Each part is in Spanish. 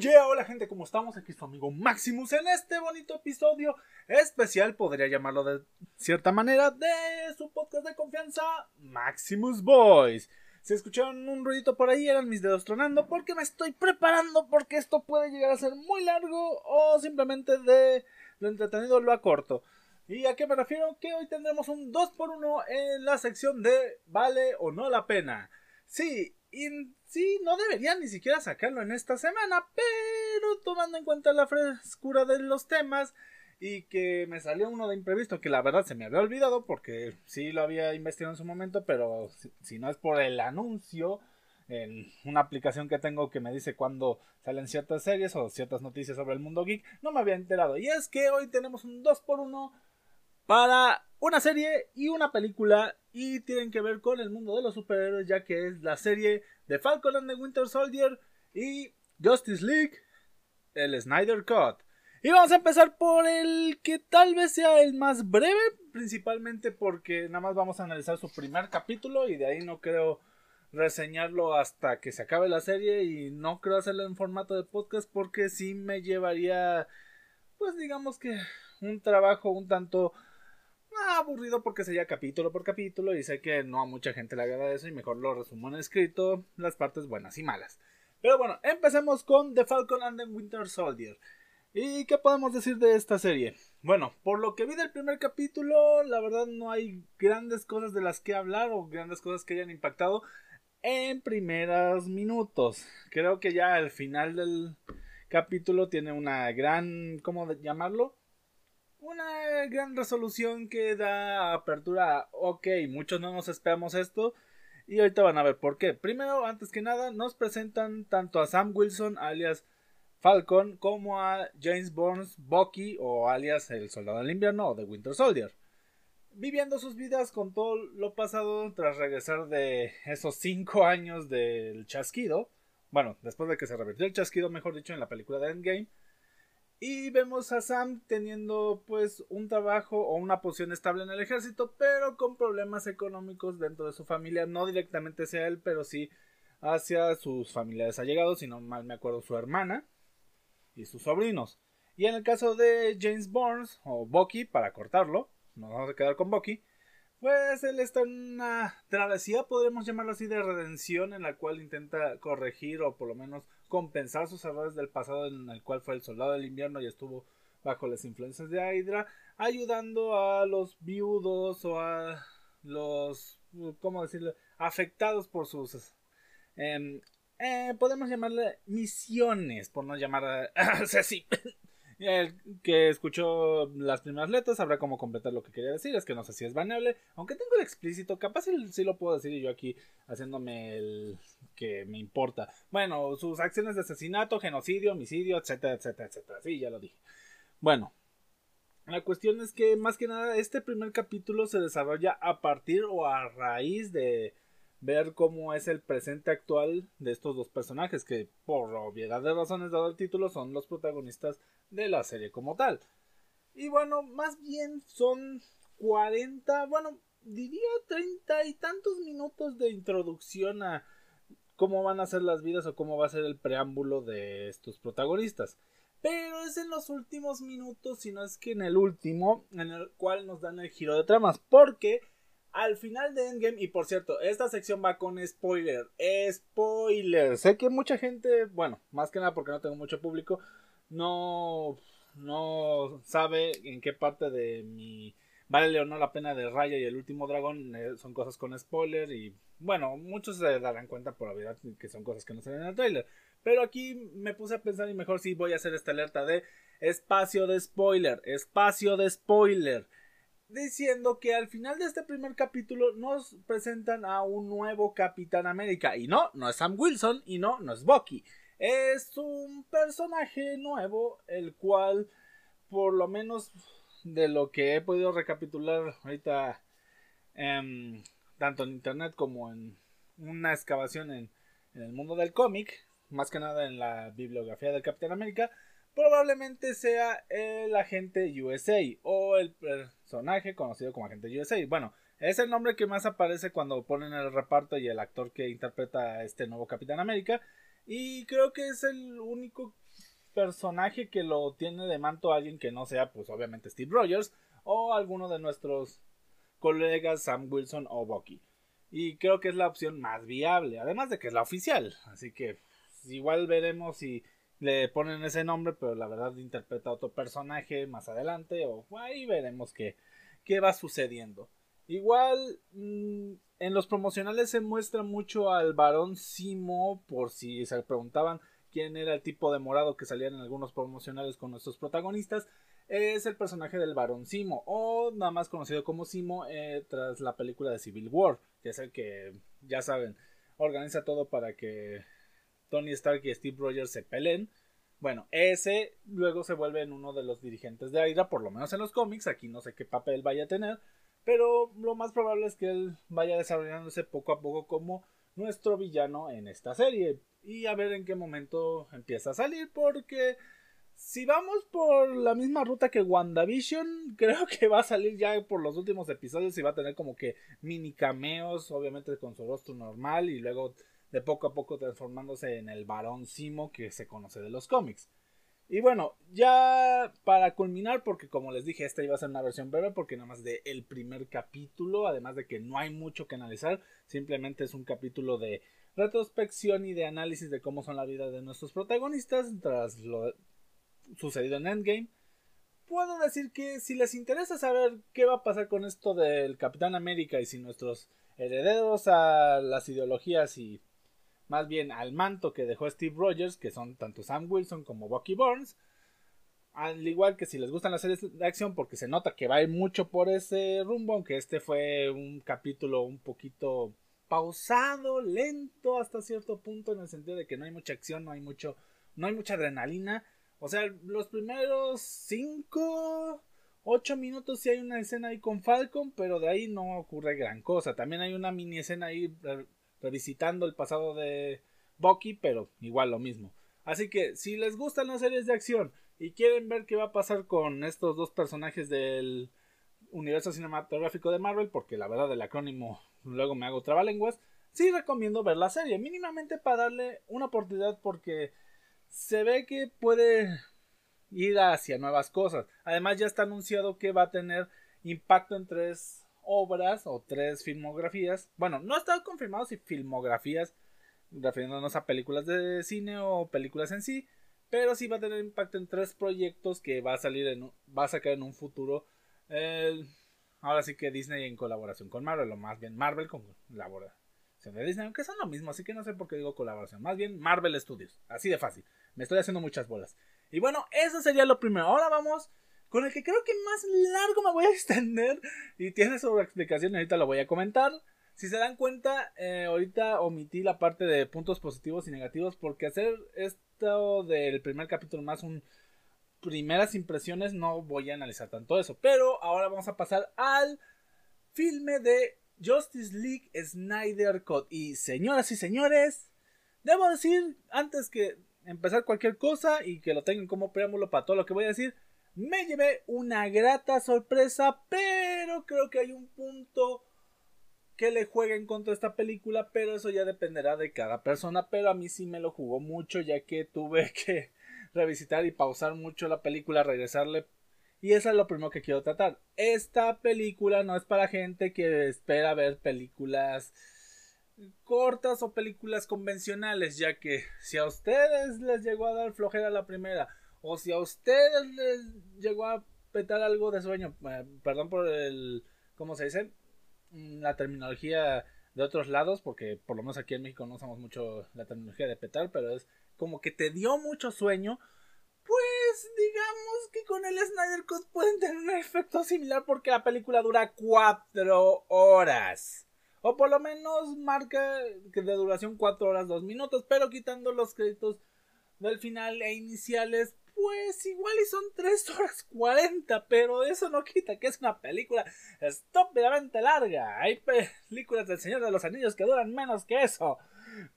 Yeah, hola gente, ¿cómo estamos? Aquí su amigo Maximus en este bonito episodio especial, podría llamarlo de cierta manera, de su podcast de confianza, Maximus Boys. Si escucharon un ruidito por ahí, eran mis dedos tronando porque me estoy preparando porque esto puede llegar a ser muy largo o simplemente de lo entretenido lo acorto. ¿Y a qué me refiero? Que hoy tendremos un 2x1 en la sección de vale o no la pena. Sí, y sí, no debería ni siquiera sacarlo en esta semana, pero tomando en cuenta la frescura de los temas y que me salió uno de imprevisto que la verdad se me había olvidado porque sí lo había investigado en su momento, pero si, no es por el anuncio en una aplicación que tengo que me dice cuando salen ciertas series o ciertas noticias sobre el mundo geek, no me había enterado. Y es que hoy tenemos un 2x1 para una serie y una película y tienen que ver con el mundo de los superhéroes ya que es la serie de Falcon and the Winter Soldier y Justice League, el Snyder Cut. Y vamos a empezar por el que tal vez sea el más breve, principalmente porque nada más vamos a analizar su primer capítulo y de ahí no creo reseñarlo hasta que se acabe la serie y no creo hacerlo en formato de podcast porque sí me llevaría pues digamos que un trabajo un tanto aburrido porque sería capítulo por capítulo y sé que no a mucha gente le agrada eso y mejor lo resumo en escrito las partes buenas y malas. Pero bueno, empecemos con The Falcon and the Winter Soldier. ¿Y qué podemos decir de esta serie? Bueno, por lo que vi del primer capítulo, la verdad no hay grandes cosas de las que hablar o grandes cosas que hayan impactado en primeros minutos. Creo que ya al final del capítulo tiene una gran, ¿cómo llamarlo? Una gran resolución que da apertura. Ok, muchos no nos esperamos esto. Y ahorita van a ver por qué. Primero, antes que nada, nos presentan tanto a Sam Wilson, alias Falcon, como a James Burns Bucky, o alias el Soldado del Invierno, o The Winter Soldier. Viviendo sus vidas con todo lo pasado tras regresar de esos cinco años del chasquido. Bueno, después de que se revirtió el chasquido, mejor dicho, en la película de Endgame y vemos a Sam teniendo pues un trabajo o una posición estable en el ejército, pero con problemas económicos dentro de su familia, no directamente hacia él, pero sí hacia sus familiares allegados, si no mal me acuerdo su hermana y sus sobrinos. Y en el caso de James Burns o Bucky, para cortarlo, nos vamos a quedar con Bucky, pues él está en una travesía, podríamos llamarlo así, de redención en la cual intenta corregir o por lo menos compensar sus errores del pasado en el cual fue el soldado del invierno y estuvo bajo las influencias de Hydra, ayudando a los viudos o a los, ¿cómo decirlo?, afectados por sus, eh, eh, podemos llamarle misiones, por no llamar así. El que escuchó las primeras letras sabrá cómo completar lo que quería decir. Es que no sé si es baneable. Aunque tengo el explícito, capaz sí, lo puedo decir yo aquí haciéndome el que me importa. Bueno, sus acciones de asesinato, genocidio, homicidio, etcétera, etcétera, etcétera. Sí, ya lo dije. Bueno, la cuestión es que más que nada este primer capítulo se desarrolla a partir o a raíz de ver cómo es el presente actual de estos dos personajes que por obviedad de razones dado el título son los protagonistas de la serie como tal. Y bueno, más bien son 40, bueno, diría 30 y tantos minutos de introducción a cómo van a ser las vidas o cómo va a ser el preámbulo de estos protagonistas. Pero es en los últimos minutos, si no es que en el último, en el cual nos dan el giro de tramas. Porque al final de Endgame, y por cierto, esta sección va con spoiler. Spoiler. Sé que mucha gente, bueno, más que nada porque no tengo mucho público, no, no sabe en qué parte de mi vale o no la pena de Raya y el último dragón eh, son cosas con spoiler y bueno, muchos se darán cuenta por verdad que son cosas que no salen en el trailer. Pero aquí me puse a pensar y mejor sí voy a hacer esta alerta de espacio de spoiler, espacio de spoiler. Diciendo que al final de este primer capítulo nos presentan a un nuevo Capitán América. Y no, no es Sam Wilson y no, no es Bucky es un personaje nuevo, el cual, por lo menos de lo que he podido recapitular ahorita, em, tanto en internet como en una excavación en, el mundo del cómic, más que nada en la bibliografía del Capitán América, probablemente sea el agente USA o el personaje conocido como agente USA. Bueno, es el nombre que más aparece cuando ponen el reparto y el actor que interpreta a este nuevo Capitán América. Y creo que es el único personaje que lo tiene de manto alguien que no sea, pues obviamente Steve Rogers o alguno de nuestros colegas Sam Wilson o Bucky. Y creo que es la opción más viable, además de que es la oficial. Así que pues, igual veremos si le ponen ese nombre, pero la verdad interpreta a otro personaje más adelante o ahí veremos qué, qué va sucediendo. Igual mm, en los promocionales se muestra mucho al varón Simo, por si se preguntaban quién era el tipo de morado que salían en algunos promocionales con nuestros protagonistas. Es el personaje del varón Simo, o nada más conocido como Simo eh, tras la película de Civil War, que es el que, ya saben, organiza todo para que Tony Stark y Steve Rogers se peleen. Bueno, ese luego se vuelve en uno de los dirigentes de Hydra, por lo menos en los cómics, aquí no sé qué papel vaya a tener, pero lo más probable es que él vaya desarrollándose poco a poco como nuestro villano en esta serie. Y a ver en qué momento empieza a salir, porque si vamos por la misma ruta que WandaVision, creo que va a salir ya por los últimos episodios y va a tener como que mini cameos, obviamente con su rostro normal y luego de poco a poco transformándose en el varón Simo que se conoce de los cómics. Y bueno, ya para culminar, porque como les dije, esta iba a ser una versión breve, porque nada más de el primer capítulo, además de que no hay mucho que analizar, simplemente es un capítulo de retrospección y de análisis de cómo son la vida de nuestros protagonistas tras lo sucedido en Endgame. Puedo decir que si les interesa saber qué va a pasar con esto del Capitán América y si nuestros herederos a las ideologías y más bien al manto que dejó Steve Rogers, que son tanto Sam Wilson como Bucky Burns. Al igual que si les gustan las series de acción, porque se nota que va a ir mucho por ese rumbo, aunque este fue un capítulo un poquito pausado, lento hasta cierto punto, en el sentido de que no hay mucha acción, no hay mucho, no hay mucha adrenalina. O sea, los primeros 5, 8 minutos sí hay una escena ahí con Falcon, pero de ahí no ocurre gran cosa. También hay una mini escena ahí revisitando el pasado de Bucky, pero igual lo mismo. Así que si les gustan las series de acción y quieren ver qué va a pasar con estos dos personajes del universo cinematográfico de Marvel, porque la verdad el acrónimo luego me hago trabalenguas, sí recomiendo ver la serie, mínimamente para darle una oportunidad porque se ve que puede ir hacia nuevas cosas. Además ya está anunciado que va a tener impacto en tres obras o tres filmografías. Bueno, no ha estado confirmado si filmografías, refiriéndonos a películas de cine o películas en sí, pero sí va a tener impacto en tres proyectos que va a salir en, va a sacar en un futuro. ahora sí que Disney en colaboración con Marvel, o más bien Marvel con colaboración de Disney, aunque son lo mismo, así que no sé por qué digo colaboración, más bien Marvel Studios, así de fácil. Me estoy haciendo muchas bolas. Y bueno, eso sería lo primero. Ahora vamos con el que creo que más largo me voy a extender y tiene su explicación ahorita lo voy a comentar. Si se dan cuenta, eh, ahorita omití la parte de puntos positivos y negativos porque hacer esto del primer capítulo más un primeras impresiones no voy a analizar tanto eso. Pero ahora vamos a pasar al filme de Justice League Snyder Cut. Y señoras y señores, debo decir antes que empezar cualquier cosa y que lo tengan como preámbulo para todo lo que voy a decir, me llevé una grata sorpresa, pero creo que hay un punto que le juega en contra esta película, pero eso ya dependerá de cada persona, pero a mí sí me lo jugó mucho ya que tuve que revisitar y pausar mucho la película, regresarle y eso es lo primero que quiero tratar. Esta película no es para gente que espera ver películas cortas o películas convencionales, ya que si a ustedes les llegó a dar flojera la primera o si a ustedes les llegó a petar algo de sueño, eh, perdón por el, ¿cómo se dice? Mm, la terminología de otros lados, porque por lo menos aquí en México no usamos mucho la terminología de petar, pero es como que te dio mucho sueño, pues digamos que con el Snyder Cut pueden tener un efecto similar porque la película dura cuatro horas. O por lo menos marca que de duración cuatro horas dos minutos, pero quitando los créditos del final e iniciales, pues igual y son 3 horas 40, pero eso no quita que es una película estúpidamente larga. Hay películas del Señor de los Anillos que duran menos que eso.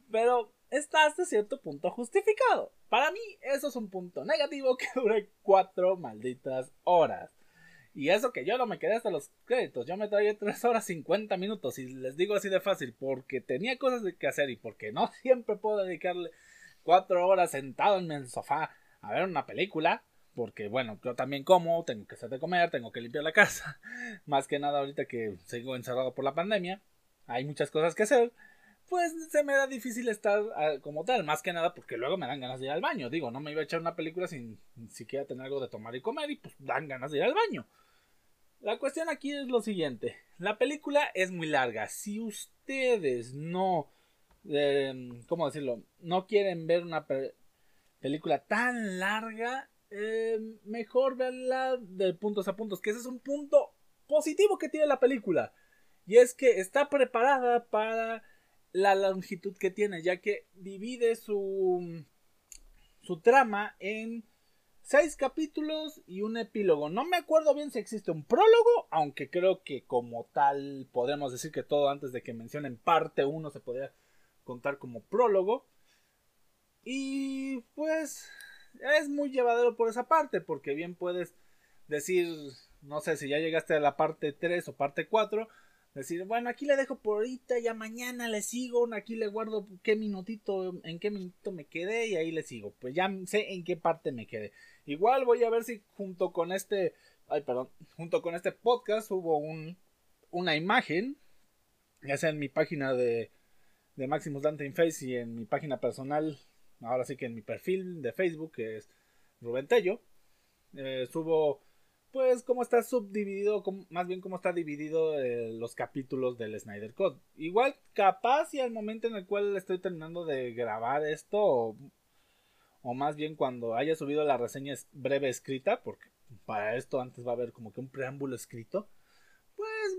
Pero está hasta cierto punto justificado. Para mí eso es un punto negativo que dure 4 malditas horas. Y eso que yo no me quedé hasta los créditos. Yo me traía 3 horas 50 minutos. Y les digo así de fácil. Porque tenía cosas que hacer. Y porque no siempre puedo dedicarle 4 horas sentado en el sofá a ver una película, porque bueno, yo también como, tengo que hacer de comer, tengo que limpiar la casa, más que nada ahorita que sigo encerrado por la pandemia, hay muchas cosas que hacer, pues se me da difícil estar ah, como tal, más que nada porque luego me dan ganas de ir al baño, digo, no me iba a echar una película sin siquiera tener algo de tomar y comer y pues dan ganas de ir al baño. La cuestión aquí es lo siguiente, la película es muy larga, si ustedes no, eh, ¿cómo decirlo? No quieren ver una película tan larga, eh, mejor verla de puntos a puntos, que ese es un punto positivo que tiene la película. Y es que está preparada para la longitud que tiene, ya que divide su, su trama en seis capítulos y un epílogo. No me acuerdo bien si existe un prólogo, aunque creo que como tal podemos decir que todo antes de que mencionen parte 1 se podría contar como prólogo. Y pues es muy llevadero por esa parte, porque bien puedes decir, no sé si ya llegaste a la parte 3 o parte 4, decir, bueno, aquí le dejo por ahorita, ya mañana le sigo, aquí le guardo qué minutito, en qué minuto me quedé y ahí le sigo. Pues ya sé en qué parte me quedé. Igual voy a ver si junto con este, ay, perdón, junto con este podcast hubo un, una imagen, ya sea en mi página de, de Maximus Dante in Face y en mi página personal ahora sí que en mi perfil de Facebook, que es Rubén Tello, eh, subo pues cómo está subdividido, más bien cómo está dividido eh, los capítulos del Snyder Code. Igual capaz y al momento en el cual estoy terminando de grabar esto, o, o más bien cuando haya subido la reseña breve escrita, porque para esto antes va a haber como que un preámbulo escrito, pues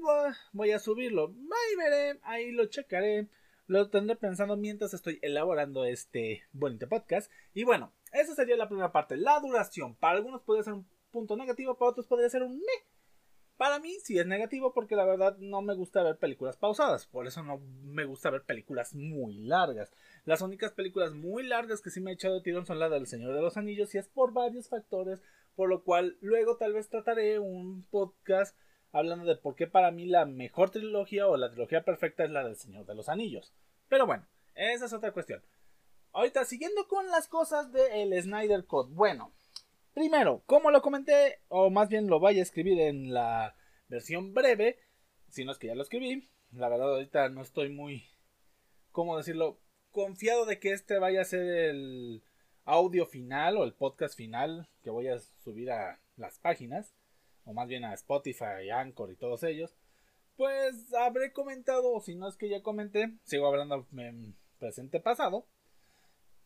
voy a subirlo. Ahí veré, ahí lo checaré. Lo tendré pensando mientras estoy elaborando este bonito podcast. Y bueno, esa sería la primera parte. La duración. Para algunos puede ser un punto negativo, para otros podría ser un me. Para mí sí es negativo porque la verdad no me gusta ver películas pausadas. Por eso no me gusta ver películas muy largas. Las únicas películas muy largas que sí me he echado de tirón son las del Señor de los Anillos y es por varios factores. Por lo cual luego tal vez trataré un podcast hablando de por qué para mí la mejor trilogía o la trilogía perfecta es la del Señor de los Anillos. Pero bueno, esa es otra cuestión. Ahorita, siguiendo con las cosas del Snyder Code. Bueno, primero, como lo comenté, o más bien lo vaya a escribir en la versión breve, si no es que ya lo escribí. La verdad, ahorita no estoy muy, ¿cómo decirlo? Confiado de que este vaya a ser el audio final o el podcast final que voy a subir a las páginas o más bien a Spotify, Anchor y todos ellos, pues habré comentado, o si no es que ya comenté, sigo hablando en presente pasado,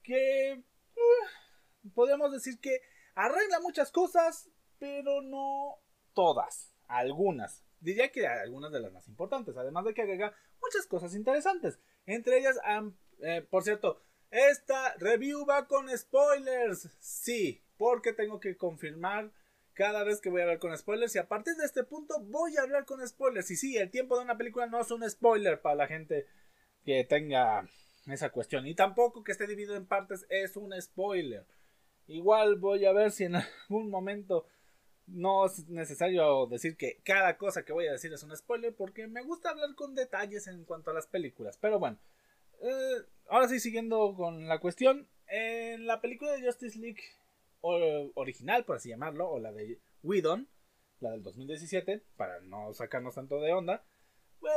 que uh, podemos decir que arregla muchas cosas, pero no todas, algunas. Diría que algunas de las más importantes, además de que agrega muchas cosas interesantes. Entre ellas, eh, por cierto, esta review va con spoilers. Sí, porque tengo que confirmar cada vez que voy a hablar con spoilers y a partir de este punto voy a hablar con spoilers. Y sí, el tiempo de una película no es un spoiler para la gente que tenga esa cuestión. Y tampoco que esté dividido en partes es un spoiler. Igual voy a ver si en algún momento no es necesario decir que cada cosa que voy a decir es un spoiler porque me gusta hablar con detalles en cuanto a las películas. Pero bueno, eh, ahora sí siguiendo con la cuestión. En la película de Justice League original, por así llamarlo, o la de Whedon, la del 2017, para no sacarnos tanto de onda.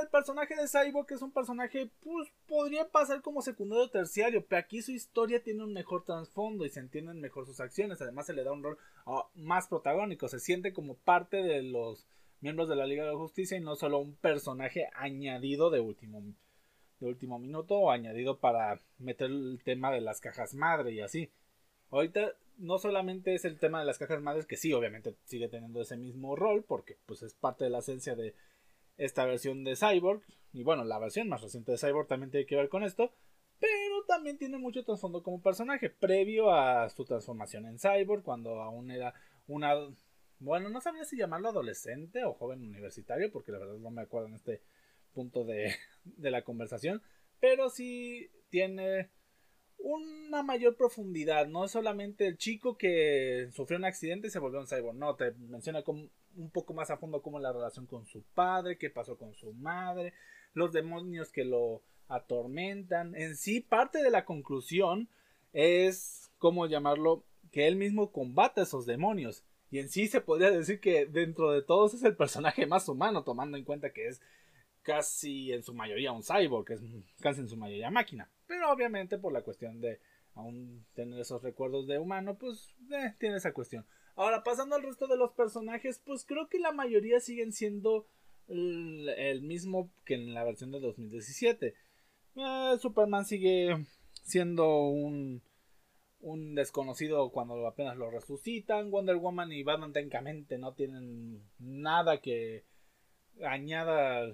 El personaje de Cyborg es un personaje, pues podría pasar como secundario o terciario, pero aquí su historia tiene un mejor trasfondo y se entienden mejor sus acciones. Además, se le da un rol ah, más protagónico, se siente como parte de los miembros de la Liga de la Justicia y no solo un personaje añadido de último, de último minuto o añadido para meter el tema de las cajas madre y así. Ahorita no solamente es el tema de las cajas madres, que sí, obviamente sigue teniendo ese mismo rol, porque pues es parte de la esencia de esta versión de Cyborg, y bueno, la versión más reciente de Cyborg también tiene que ver con esto, pero también tiene mucho trasfondo como personaje, previo a su transformación en Cyborg, cuando aún era una... Bueno, no sabía si llamarlo adolescente o joven universitario, porque la verdad no me acuerdo en este punto de, de la conversación, pero sí tiene una mayor profundidad. No es solamente el chico que sufrió un accidente y se volvió un cyborg. No, te menciona como un poco más a fondo cómo la relación con su padre, qué pasó con su madre, los demonios que lo atormentan. En sí, parte de la conclusión es ¿cómo llamarlo? Que él mismo combate a esos demonios. Y en sí se podría decir que dentro de todos es el personaje más humano, tomando en cuenta que es casi en su mayoría un cyborg, que es casi en su mayoría máquina. Pero obviamente por la cuestión de aún tener esos recuerdos de humano, pues eh, tiene esa cuestión. Ahora, pasando al resto de los personajes, pues creo que la mayoría siguen siendo el, mismo que en la versión de 2017. Eh, Superman sigue siendo un, un desconocido cuando apenas lo resucitan. Wonder Woman y Batman técnicamente no tienen nada que añada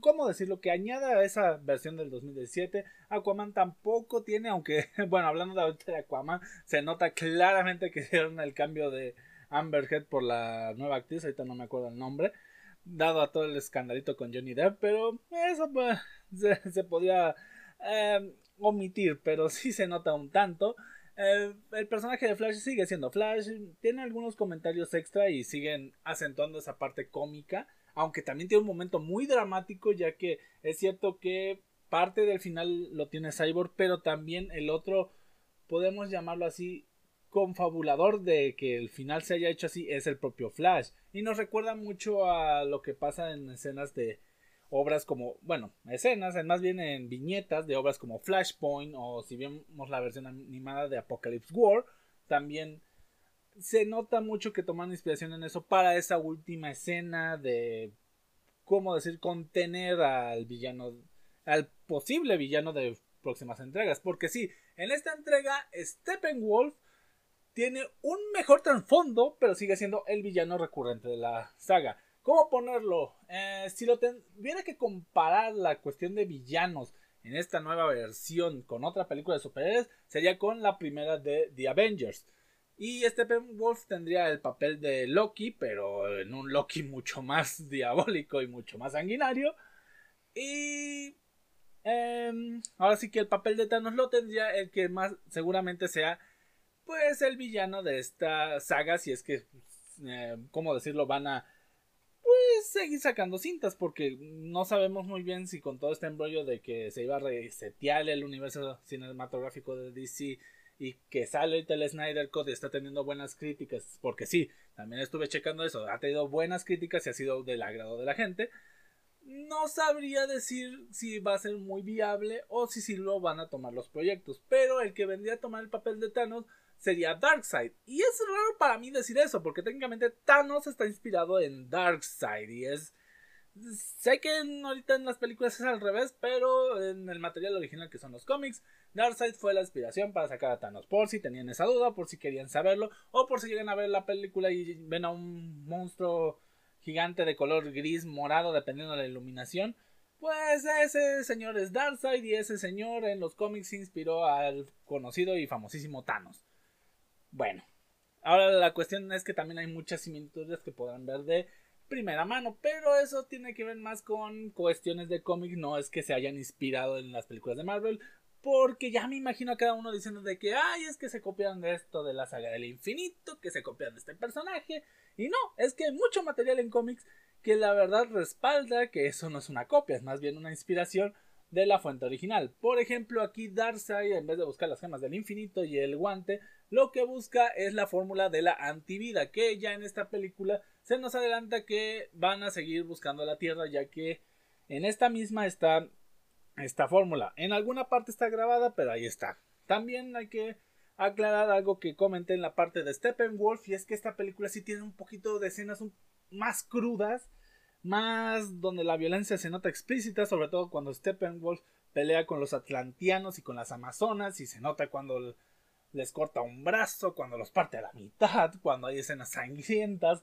¿Cómo decirlo? Que añada a esa versión del 2017. Aquaman tampoco tiene, aunque, bueno, hablando de de Aquaman, se nota claramente que hicieron el cambio de Amber Heard por la nueva actriz, ahorita no me acuerdo el nombre, dado a todo el escandalito con Johnny Depp, pero eso pues, se, podía eh, omitir, pero sí se nota un tanto. El personaje de Flash sigue siendo Flash, tiene algunos comentarios extra y siguen acentuando esa parte cómica aunque también tiene un momento muy dramático, ya que es cierto que parte del final lo tiene Cyborg, pero también el otro, podemos llamarlo así, confabulador de que el final se haya hecho así es el propio Flash. Y nos recuerda mucho a lo que pasa en escenas de obras como, bueno, escenas, más bien en viñetas de obras como Flashpoint o si vemos la versión animada de Apocalypse War, también se nota mucho que toman inspiración en eso para esa última escena de cómo decir contener al villano al posible villano de próximas entregas. Porque sí en esta entrega Steppenwolf tiene un mejor trasfondo pero sigue siendo el villano recurrente de la saga. Cómo ponerlo eh, si lo tuviera que comparar la cuestión de villanos en esta nueva versión con otra película de superhéroes sería con la primera de The Avengers y Steppenwolf tendría el papel de Loki, pero en un Loki mucho más diabólico y mucho más sanguinario. Y em, ahora sí que el papel de Thanos lo tendría el que más seguramente sea pues el villano de esta saga si es que eh, cómo decirlo van a pues seguir sacando cintas porque no sabemos muy bien si con todo este embrollo de que se iba a resetear el universo cinematográfico de DC y que sale el Snyder Code y está teniendo buenas críticas, porque sí, también estuve checando eso, ha tenido buenas críticas y ha sido del agrado de la gente. No sabría decir si va a ser muy viable o si sí lo van a tomar los proyectos, pero el que vendría a tomar el papel de Thanos sería Darkseid. Y es raro para mí decir eso, porque técnicamente Thanos está inspirado en Darkseid y es Sé que ahorita en las películas es al revés, pero en el material original que son los cómics, Darkseid fue la inspiración para sacar a Thanos. Por si tenían esa duda, por si querían saberlo, o por si llegan a ver la película y ven a un monstruo gigante de color gris morado, dependiendo de la iluminación. Pues ese señor es Darkseid y ese señor en los cómics inspiró al conocido y famosísimo Thanos. Bueno, ahora la cuestión es que también hay muchas similitudes que podrán ver de primera mano, pero eso tiene que ver más con cuestiones de cómics, no es que se hayan inspirado en las películas de Marvel, porque ya me imagino a cada uno diciendo de que, ay, es que se copian de esto de la saga del infinito, que se copian de este personaje, y no, es que hay mucho material en cómics que la verdad respalda que eso no es una copia, es más bien una inspiración de la fuente original. Por ejemplo, aquí Darkseid, en vez de buscar las gemas del infinito y el guante, lo que busca es la fórmula de la antivida, que ya en esta película se nos adelanta que van a seguir buscando la Tierra, ya que en esta misma está esta fórmula. En alguna parte está grabada, pero ahí está. También hay que aclarar algo que comenté en la parte de Steppenwolf, y es que esta película sí tiene un poquito de escenas más crudas, más donde la violencia se nota explícita, sobre todo cuando Steppenwolf pelea con los atlantianos y con las amazonas, y se nota cuando les corta un brazo, cuando los parte a la mitad, cuando hay escenas sangrientas.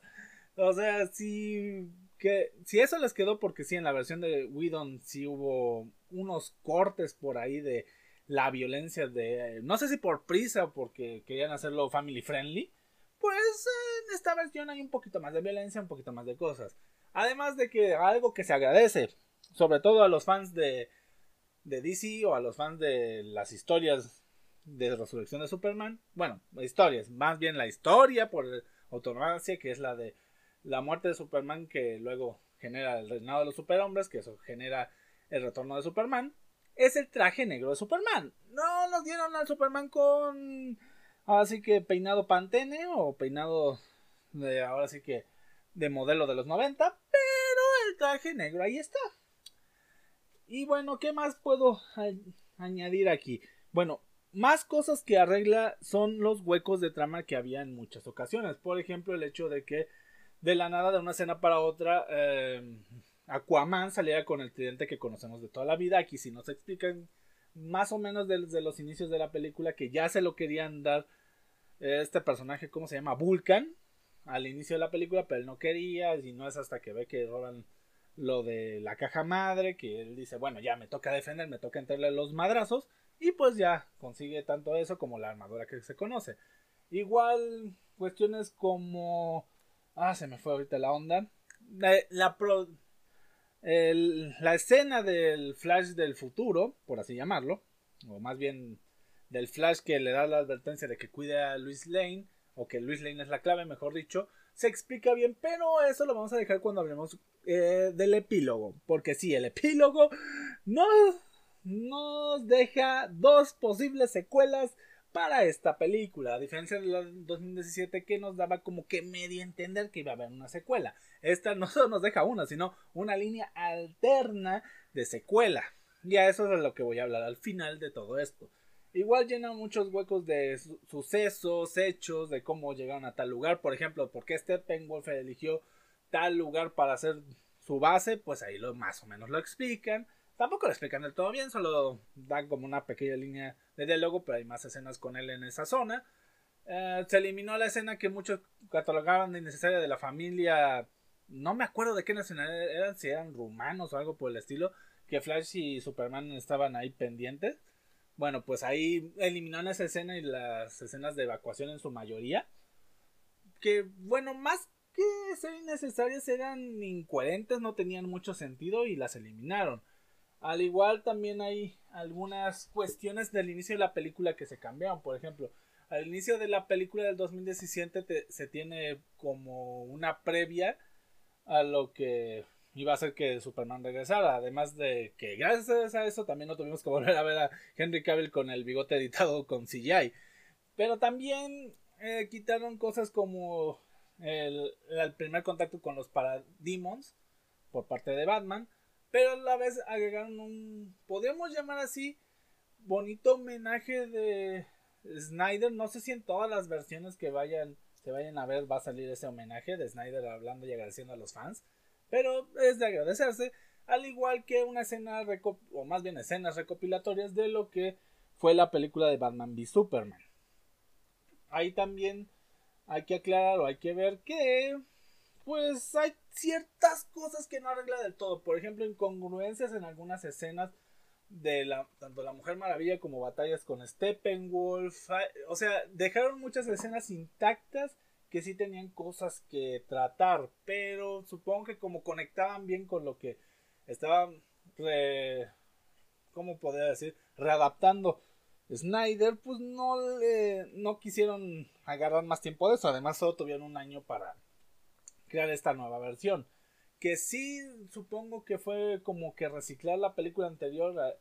O sea, si que si eso les quedó porque sí en la versión de Whedon sí hubo unos cortes por ahí de la violencia de no sé si por prisa o porque querían hacerlo family friendly, pues en esta versión hay un poquito más de violencia, un poquito más de cosas. Además de que algo que se agradece, sobre todo a los fans de de DC o a los fans de las historias de Resurrección de Superman, bueno, historias, más bien la historia por autonomía que es la de la muerte de Superman que luego genera el reinado de los superhombres, que eso genera el retorno de Superman, es el traje negro de Superman. No nos dieron al Superman con Ahora sí que peinado Pantene o peinado de ahora sí que de modelo de los 90, pero el traje negro ahí está. Y bueno, ¿qué más puedo añadir aquí? Bueno, más cosas que arregla son los huecos de trama que había en muchas ocasiones. Por ejemplo, el hecho de que de la nada, de una escena para otra, eh, Aquaman saliera con el tridente que conocemos de toda la vida. Aquí si nos explican más o menos desde los inicios de la película que ya se lo querían dar este personaje, ¿cómo se llama? Vulcan, al inicio de la película, pero él no quería, y no es hasta que ve que roban lo de la caja madre, que él dice, bueno, ya me toca defender, me toca entrarle los madrazos, y pues ya consigue tanto eso como la armadura que se conoce. Igual cuestiones como... Ah, se me fue ahorita la onda. La, la, la escena del Flash del futuro, por así llamarlo, o más bien del Flash que le da la advertencia de que cuide a Luis Lane, o que Luis Lane es la clave, mejor dicho, se explica bien, pero eso lo vamos a dejar cuando hablemos eh, del epílogo, porque sí, el epílogo no nos deja dos posibles secuelas para esta película, a diferencia de la 2017 que nos daba como que medio entender que iba a haber una secuela. Esta no solo nos deja una, sino una línea alterna de secuela. Y a eso es de lo que voy a hablar al final de todo esto. Igual llena muchos huecos de sucesos, hechos, de cómo llegaron a tal lugar. Por ejemplo, por qué Steppenwolf eligió tal lugar para hacer su base, pues ahí lo más o menos lo explican. Tampoco lo explican del todo bien, solo dan como una pequeña línea de diálogo, pero hay más escenas con él en esa zona. Eh, se eliminó la escena que muchos catalogaban de innecesaria de la familia. No me acuerdo de qué nacionalidad eran, si eran rumanos o algo por el estilo. Que Flash y Superman estaban ahí pendientes. Bueno, pues ahí eliminaron esa escena y las escenas de evacuación en su mayoría. Que, bueno, más que ser innecesarias, eran incoherentes, no tenían mucho sentido y las eliminaron. Al igual también hay algunas cuestiones del inicio de la película que se cambiaron. Por ejemplo, al inicio de la película del 2017 se tiene como una previa a lo que iba a hacer que Superman regresara. Además de que gracias a eso también no tuvimos que volver a ver a Henry Cavill con el bigote editado con CGI. Pero también eh, quitaron cosas como el, el, primer contacto con los Parademons por parte de Batman pero a la vez agregaron un, podríamos llamar así, bonito homenaje de Snyder. No sé si en todas las versiones que vayan, se vayan a ver va a salir ese homenaje de Snyder hablando y agradeciendo a los fans. Pero es de agradecerse. Al igual que una escena, o más bien escenas recopilatorias de lo que fue la película de Batman v Superman. Ahí también hay que aclarar o hay que ver que pues hay ciertas cosas que no arregla del todo. Por ejemplo, incongruencias en algunas escenas de la, tanto la Mujer Maravilla como batallas con Steppenwolf. O sea, dejaron muchas escenas intactas que sí tenían cosas que tratar, pero supongo que como conectaban bien con lo que estaban, ¿cómo podría decir? Readaptando Snyder, pues no le, no quisieron agarrar más tiempo de eso. Además, solo tuvieron un año para crear esta nueva versión. Que sí supongo que fue como que reciclar la película anterior eh,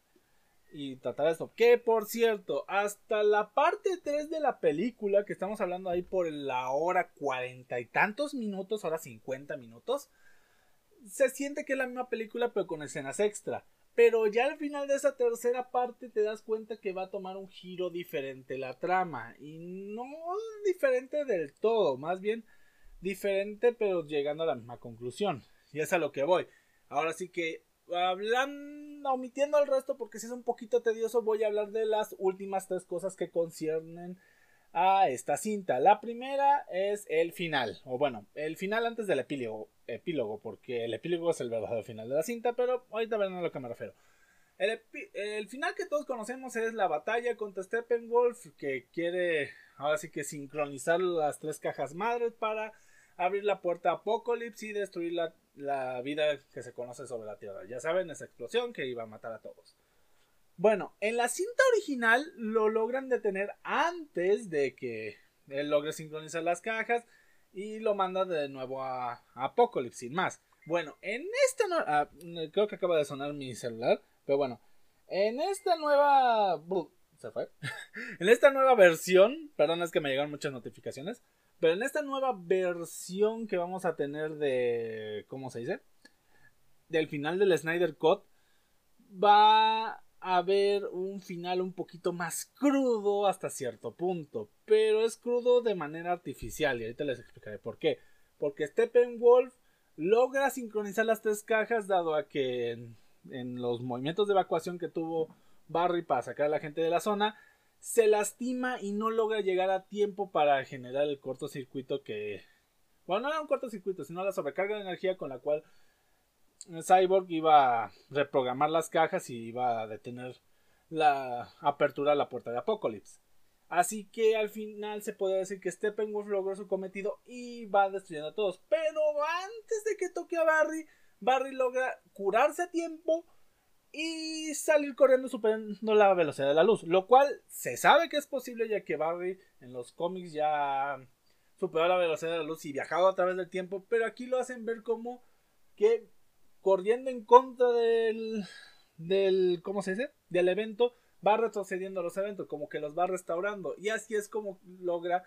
y tratar esto. Que por cierto, hasta la parte 3 de la película, que estamos hablando ahí por la hora cuarenta y tantos minutos, ahora 50 minutos, se siente que es la misma película pero con escenas extra. Pero ya al final de esa tercera parte te das cuenta que va a tomar un giro diferente la trama. Y no diferente del todo, más bien diferente, pero llegando a la misma conclusión. Y es a lo que voy. Ahora sí que, hablando, omitiendo el resto, porque si es un poquito tedioso, voy a hablar de las últimas tres cosas que conciernen a esta cinta. La primera es el final, o bueno, el final antes del epílogo, epílogo porque el epílogo es el verdadero final de la cinta, pero ahorita verán a lo que me refiero. El, el, final que todos conocemos es la batalla contra Steppenwolf, que quiere ahora sí que sincronizar las tres cajas madres para abrir la puerta a Apocalipsis y destruir la, vida que se conoce sobre la Tierra. Ya saben, esa explosión que iba a matar a todos. Bueno, en la cinta original lo logran detener antes de que él logre sincronizar las cajas y lo manda de nuevo a, Apocalipsis sin más. Bueno, en esta creo que acaba de sonar mi celular, pero bueno, en esta nueva se fue. en esta nueva versión, perdón, es que me llegaron muchas notificaciones. Pero en esta nueva versión que vamos a tener de. ¿Cómo se dice? Del final del Snyder Cut. Va a haber un final un poquito más crudo hasta cierto punto. Pero es crudo de manera artificial. Y ahorita les explicaré por qué. Porque Steppenwolf logra sincronizar las tres cajas. Dado a que en, en los movimientos de evacuación que tuvo Barry para sacar a la gente de la zona se lastima y no logra llegar a tiempo para generar el cortocircuito que... Bueno, no era un cortocircuito, sino la sobrecarga de energía con la cual Cyborg iba a reprogramar las cajas y iba a detener la apertura a la puerta de Apocalypse. Así que al final se puede decir que Steppenwolf logró su cometido y va destruyendo a todos. Pero antes de que toque a Barry, Barry logra curarse a tiempo y salir corriendo superando la velocidad de la luz, lo cual se sabe que es posible ya que Barry en los cómics ya superó la velocidad de la luz y viajado a través del tiempo, pero aquí lo hacen ver como que corriendo en contra del del ¿cómo se dice? del evento va retrocediendo los eventos, como que los va restaurando y así es como logra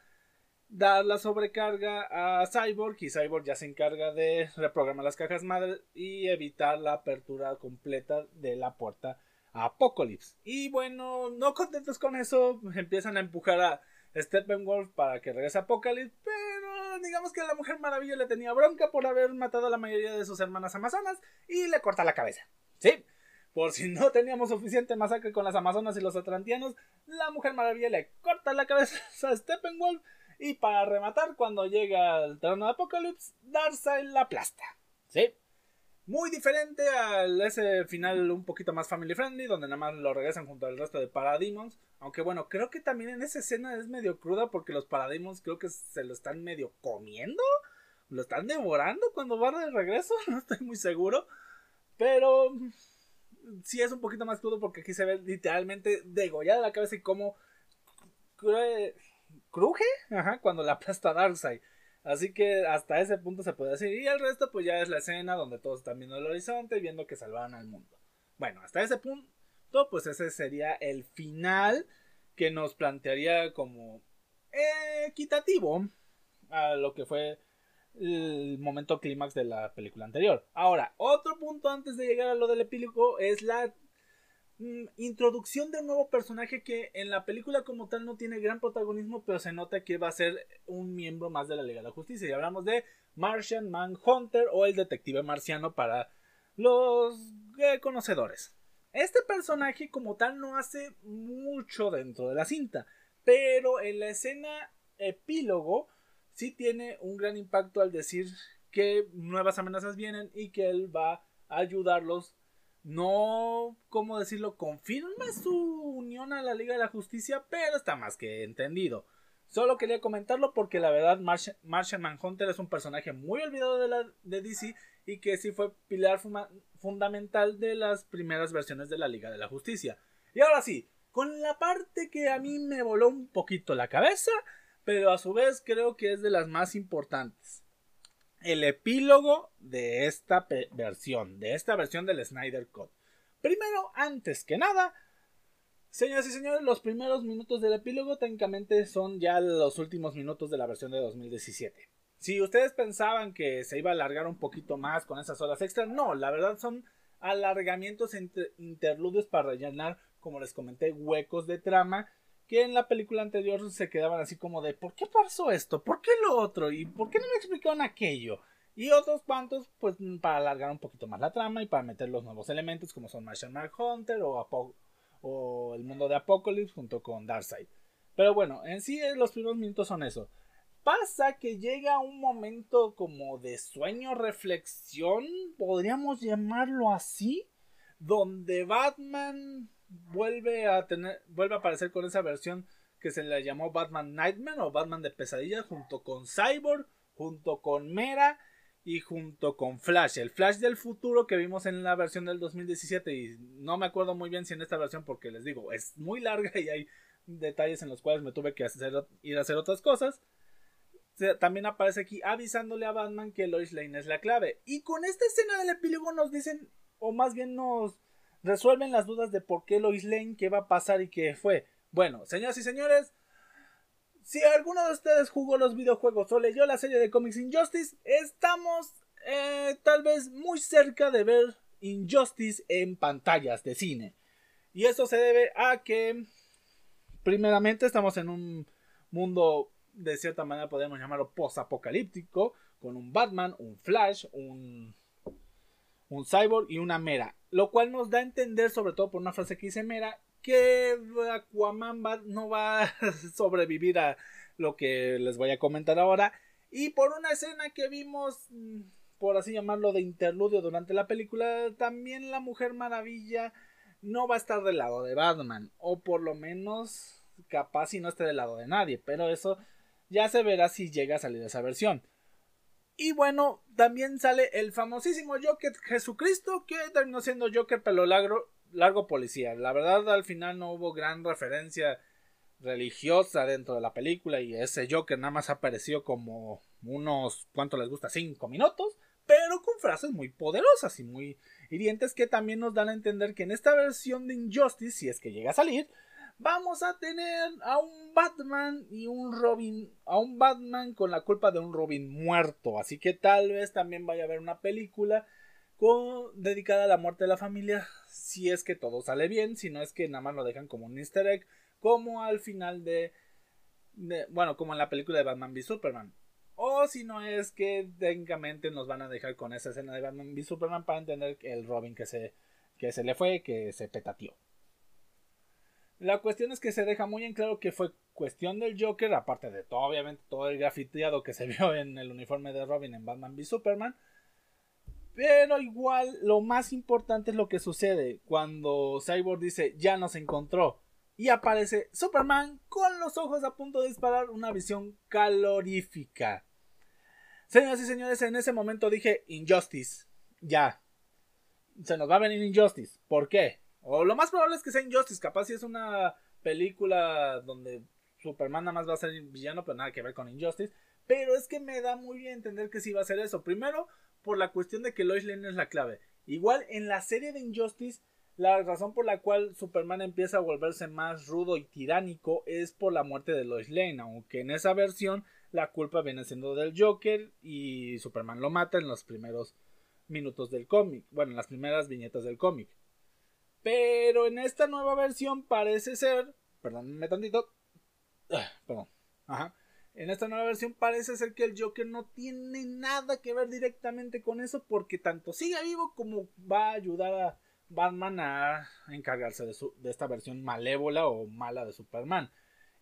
dar la sobrecarga a Cyborg y Cyborg ya se encarga de reprogramar las cajas madre y evitar la apertura completa de la puerta a Apocalypse. Y bueno, no contentos con eso, empiezan a empujar a Steppenwolf para que regrese a Apocalypse, pero digamos que la Mujer Maravilla le tenía bronca por haber matado a la mayoría de sus hermanas amazonas y le corta la cabeza. Sí, por si no teníamos suficiente masacre con las amazonas y los atlantianos, la Mujer Maravilla le corta la cabeza a Steppenwolf y para rematar, cuando llega al terreno de Apocalypse, Darkseid la aplasta. ¿Sí? Muy diferente al ese final un poquito más family friendly, donde nada más lo regresan junto al resto de Parademons. Aunque bueno, creo que también en esa escena es medio cruda porque los Parademons creo que se lo están medio comiendo. Lo están devorando cuando va de regreso, no estoy muy seguro. Pero sí es un poquito más crudo porque aquí se ve literalmente degollada la cabeza y como cruje Ajá, cuando la aplasta Darkseid. Así que hasta ese punto se puede decir. Y el resto, pues ya es la escena donde todos están viendo el horizonte viendo que salvan al mundo. Bueno, hasta ese punto, pues ese sería el final que nos plantearía como equitativo a lo que fue el momento clímax de la película anterior. Ahora, otro punto antes de llegar a lo del epílogo es la Mm, introducción de un nuevo personaje que en la película como tal no tiene gran protagonismo, pero se nota que va a ser un miembro más de la Liga de la Justicia. Y hablamos de Martian Manhunter o el detective marciano para los eh, conocedores. Este personaje como tal no hace mucho dentro de la cinta, pero en la escena epílogo sí tiene un gran impacto al decir que nuevas amenazas vienen y que él va a ayudarlos no, ¿cómo decirlo? Confirma su unión a la Liga de la Justicia, pero está más que entendido. Solo quería comentarlo porque la verdad Martian Manhunter es un personaje muy olvidado de, DC y que sí fue pilar fundamental de las primeras versiones de la Liga de la Justicia. Y ahora sí, con la parte que a mí me voló un poquito la cabeza, pero a su vez creo que es de las más importantes el epílogo de esta versión, de esta versión del Snyder Cut. Primero, antes que nada, señoras y señores, los primeros minutos del epílogo técnicamente son ya los últimos minutos de la versión de 2017. Si ustedes pensaban que se iba a alargar un poquito más con esas horas extras, no, la verdad son alargamientos interludios para rellenar, como les comenté, huecos de trama que en la película anterior se quedaban así como de ¿por qué pasó esto? ¿por qué lo otro? ¿y por qué no me explicaron aquello? y otros cuantos pues para alargar un poquito más la trama y para meter los nuevos elementos como son Martian Hunter o, o el mundo de Apocalypse junto con Darkseid pero bueno en sí eh, los primeros minutos son eso pasa que llega un momento como de sueño reflexión podríamos llamarlo así donde Batman vuelve a tener, vuelve a aparecer con esa versión que se le llamó Batman Nightmare o Batman de pesadilla junto con Cyborg, junto con Mera y junto con Flash, el Flash del futuro que vimos en la versión del 2017 y no me acuerdo muy bien si en esta versión porque les digo, es muy larga y hay detalles en los cuales me tuve que ir a hacer otras cosas. También aparece aquí avisándole a Batman que Lois Lane es la clave. Y con esta escena del epílogo nos dicen, o más bien nos resuelven las dudas de por qué Lois Lane, qué va a pasar y qué fue. Bueno, señoras y señores, si alguno de ustedes jugó los videojuegos o leyó la serie de Comics Injustice, estamos eh, tal vez muy cerca de ver Injustice en pantallas de cine. Y eso se debe a que, primeramente, estamos en un mundo, de cierta manera podemos llamarlo post-apocalíptico, con un Batman, un Flash, un, un Cyborg y una Mera. Lo cual nos da a entender, sobre todo por una frase que dice Mera, que Aquaman no va a sobrevivir a lo que les voy a comentar ahora. Y por una escena que vimos, mm, por así llamarlo, de interludio durante la película, también la Mujer Maravilla no va a estar del lado de Batman. O por lo menos, capaz si no esté del lado de nadie. Pero eso ya se verá si llega a salir esa versión. Y bueno, también sale el famosísimo Joker Jesucristo, que terminó siendo Joker pelo largo, largo policía. La verdad, al final no hubo gran referencia religiosa dentro de la película y ese Joker nada más apareció como unos, ¿cuánto les gusta? Cinco minutos, pero con frases muy poderosas y muy hirientes que también nos dan a entender que en esta versión de Injustice, si es que llega a salir, vamos a tener a un Batman y un Robin, a un Batman con la culpa de un Robin muerto. Así que tal vez también vaya a haber una película con, dedicada a la muerte de la familia, si es que todo sale bien, si no es que nada más lo dejan como un easter egg, como al final de, bueno, como en la película de Batman v Superman. O si no es que técnicamente nos van a dejar con esa escena de Batman v Superman para entender el Robin que se, que se le fue, que se petateó. La cuestión es que se deja muy en claro que fue cuestión del Joker, aparte de todo, obviamente, todo el grafiteado que se vio en el uniforme de Robin en Batman v Superman. Pero igual, lo más importante es lo que sucede cuando Cyborg dice ya nos encontró. Y aparece Superman con los ojos a punto de disparar una visión calorífica. Señoras y señores, en ese momento dije Injustice. Ya. Se nos va a venir Injustice. ¿Por qué? O lo más probable es que sea Injustice. Capaz si es una película donde Superman nada más va a ser villano, pero nada que ver con Injustice. Pero es que me da muy bien entender que sí va a ser eso. Primero, por la cuestión de que Lois Lane es la clave. Igual en la serie de Injustice, la razón por la cual Superman empieza a volverse más rudo y tiránico es por la muerte de Lois Lane. Aunque en esa versión la culpa viene siendo del Joker y Superman lo mata en los primeros minutos del cómic. Bueno, en las primeras viñetas del cómic. Pero en esta nueva versión parece ser. Perdónenme tantito. Ah, perdón. Ajá. En esta nueva versión parece ser que el Joker no tiene nada que ver directamente con eso porque tanto sigue vivo como va a ayudar a Batman a encargarse de, de esta versión malévola o mala de Superman.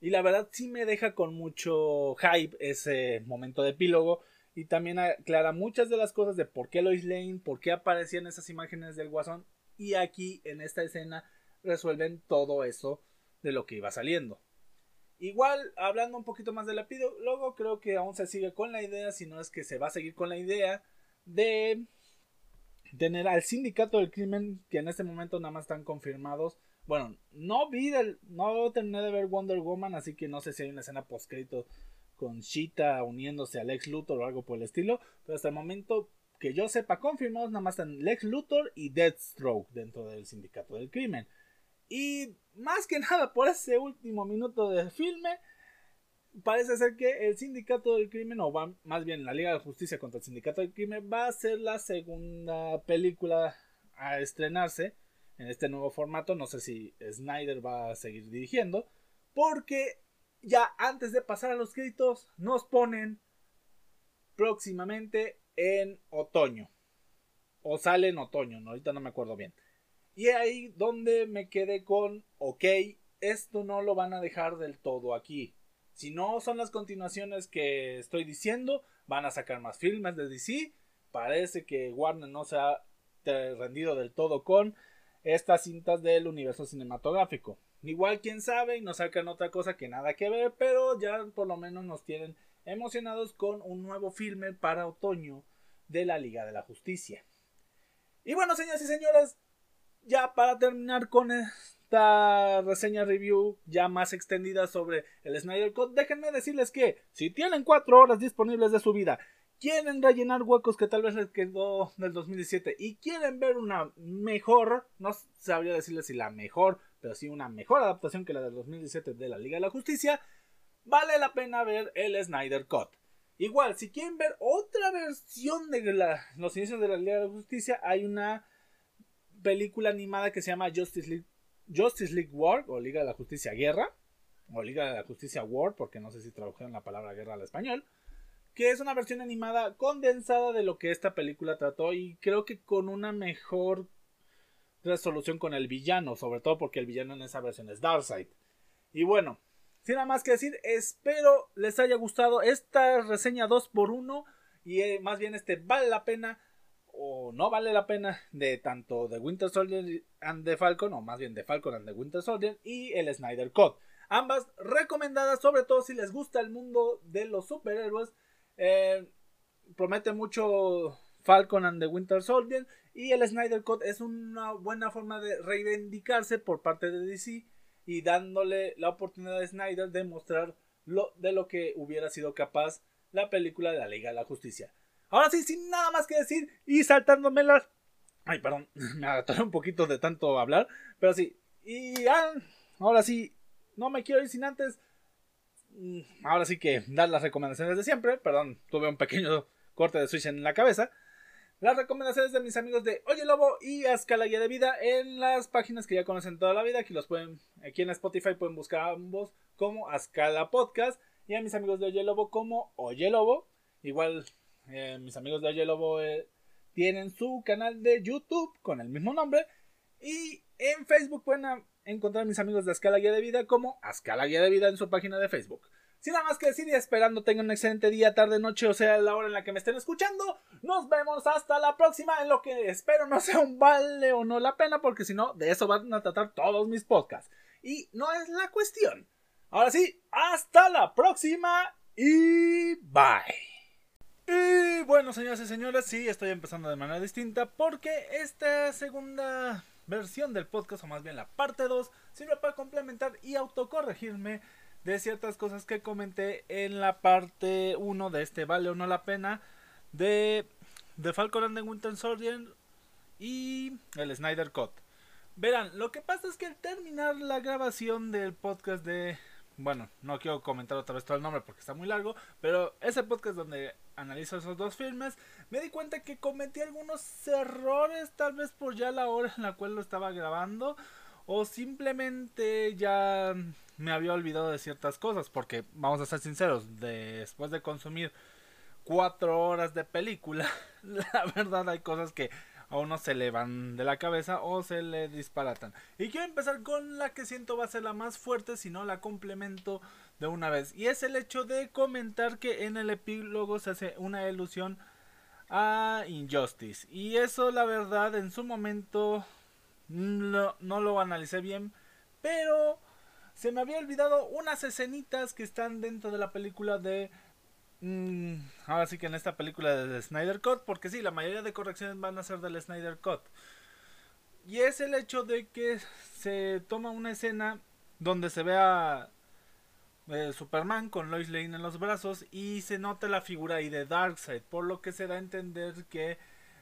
Y la verdad sí me deja con mucho hype ese momento de epílogo y también aclara muchas de las cosas de por qué Lois Lane, por qué aparecían esas imágenes del Guasón y aquí en esta escena resuelven todo eso de lo que iba saliendo. Igual, hablando un poquito más del epílogo, creo que aún se sigue con la idea, si no es que se va a seguir con la idea de tener al sindicato del crimen, que en este momento nada más están confirmados. Bueno, no vi no terminé de ver Wonder Woman, así que no sé si hay una escena poscrito con Cheetah uniéndose a Lex Luthor o algo por el estilo, pero hasta el momento que yo sepa confirmados nada más están Lex Luthor y Deathstroke dentro del sindicato del crimen. Y más que nada por ese último minuto del filme, parece ser que el sindicato del crimen, o más bien la Liga de Justicia contra el sindicato del crimen, va a ser la segunda película a estrenarse en este nuevo formato. No sé si Snyder va a seguir dirigiendo, porque ya antes de pasar a los créditos nos ponen próximamente en otoño. O sale en otoño, ¿no? ahorita no me acuerdo bien. Y ahí donde me quedé con, ok, esto no lo van a dejar del todo aquí. Si no son las continuaciones que estoy diciendo, van a sacar más filmes de DC. Parece que Warner no se ha rendido del todo con estas cintas del universo cinematográfico. Igual quién sabe y nos sacan otra cosa que nada que ver, pero ya por lo menos nos tienen emocionados con un nuevo filme para otoño de la Liga de la Justicia. Y bueno, señoras y señores, ya para terminar con esta reseña review ya más extendida sobre el Snyder Cut, déjenme decirles que si tienen cuatro horas disponibles de su vida, quieren rellenar huecos que tal vez les quedó del 2017 y quieren ver una mejor, no sabría decirles si la mejor, pero sí una mejor adaptación que la del 2017 de la Liga de la Justicia, vale la pena ver el Snyder Cut. Igual, si quieren ver otra versión de los inicios de la Liga de la Justicia, hay una película animada que se llama Justice League, Justice League War o Liga de la Justicia Guerra o Liga de la Justicia War, porque no sé si tradujeron la palabra guerra al español, que es una versión animada condensada de lo que esta película trató y creo que con una mejor resolución con el villano, sobre todo porque el villano en esa versión es Darkseid. Y bueno, sin nada más que decir, espero les haya gustado esta reseña 2x1 y eh, más bien este vale la pena o no vale la pena de tanto de Winter Soldier and the Falcon o más bien de Falcon and the Winter Soldier y el Snyder Cut. Ambas recomendadas, sobre todo si les gusta el mundo de los superhéroes. Eh, promete mucho Falcon and the Winter Soldier. Y el Snyder Cut es una buena forma de reivindicarse por parte de DC y dándole la oportunidad a Snyder de mostrar lo, de lo que hubiera sido capaz la película de la Liga de la Justicia. Ahora sí, sin nada más que decir y saltándome las... Ay, perdón, me atoré un poquito de tanto hablar, pero sí. Y ahora sí, no me quiero ir sin antes. Mm, ahora sí que dar las recomendaciones de siempre. Perdón, tuve un pequeño corte de Switch en la cabeza. Las recomendaciones de mis amigos de Oye Lobo y Ascala Guía de Vida en las páginas que ya conocen toda la vida. Aquí los pueden, aquí en Spotify pueden buscar ambos como Ascala Podcast. Y a mis amigos de Oye Lobo como Oye Lobo. Igual eh, mis amigos de Oye Lobo eh, tienen su canal de YouTube con el mismo nombre. Y en Facebook pueden encontrar a mis amigos de Ascala Guía de Vida como Ascala Guía de Vida en su página de Facebook. Sin nada más que decir y esperando tengan un excelente día, tarde, noche o sea la hora en la que me estén escuchando. Nos vemos hasta la próxima en lo que espero no sea un vale o no la pena porque si no de eso van a tratar todos mis podcasts. Y no es la cuestión. Ahora sí, hasta la próxima y bye. Y bueno, señoras y señores, sí, estoy empezando de manera distinta porque esta segunda versión del podcast, o más bien la parte 2, sirve para complementar y autocorregirme de ciertas cosas que comenté en la parte 1 de este Vale o no la pena de, de Falcon and the Winter Soldier y el Snyder Cut. Verán, lo que pasa es que al terminar la grabación del podcast de bueno, no quiero comentar otra vez todo el nombre porque está muy largo, pero ese podcast donde analizo esos dos filmes, me di cuenta que cometí algunos errores, tal vez por ya la hora en la cual lo estaba grabando, o simplemente ya me había olvidado de ciertas cosas, porque vamos a ser sinceros, después de consumir cuatro horas de película, la verdad hay cosas que a uno se le van de la cabeza o se le disparatan. Y quiero empezar con la que siento va a ser la más fuerte, si no la complemento de una vez. Y es el hecho de comentar que en el epílogo se hace una ilusión a Injustice. Y eso la verdad en su momento no, no lo analicé bien, pero se me había olvidado unas escenitas que están dentro de la película de Mm, ahora sí que en esta película del Snyder Cut, porque sí, la mayoría de correcciones van a ser del Snyder Cut. Y es el hecho de que se toma una escena donde se ve a eh, Superman con Lois Lane en los brazos y se nota la figura ahí de Darkseid, por lo que se da a entender que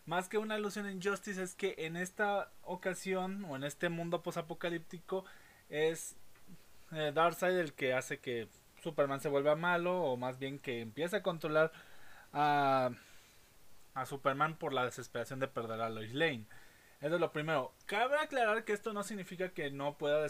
más que una alusión en Justice es que en esta ocasión o en este mundo posapocalíptico es eh, Darkseid el que hace que Superman se vuelva malo o más bien que empieza a controlar a, a Superman por la desesperación de perder a Lois Lane. Eso es lo primero. Cabe aclarar que esto no significa que no pueda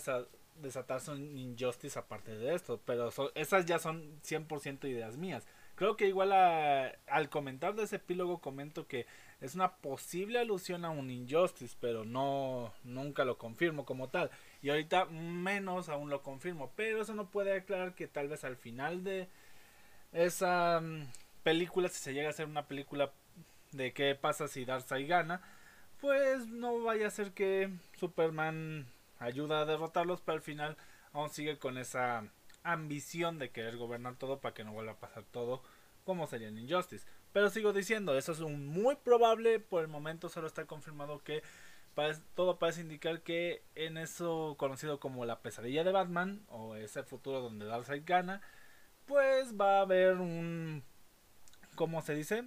desatarse un injustice aparte de esto, pero esas ya son 100% ideas mías. Creo que igual al comentar de ese epílogo comento que es una posible alusión a un injustice, pero no nunca lo confirmo como tal. Y ahorita menos aún lo confirmo. Pero eso no puede aclarar que tal vez al final de esa mm, película, si se llega a hacer una película de qué pasa si Darkseid gana, pues no vaya a ser que Superman ayuda a derrotarlos, pero al final aún sigue con esa ambición de querer gobernar todo para que no vuelva a pasar todo como sería en Injustice. Pero sigo diciendo, eso es un muy probable, por el momento solo está confirmado que todo parece indicar que en eso conocido como la pesadilla de Batman o ese futuro donde Darkseid gana, pues va a haber un ¿cómo se dice?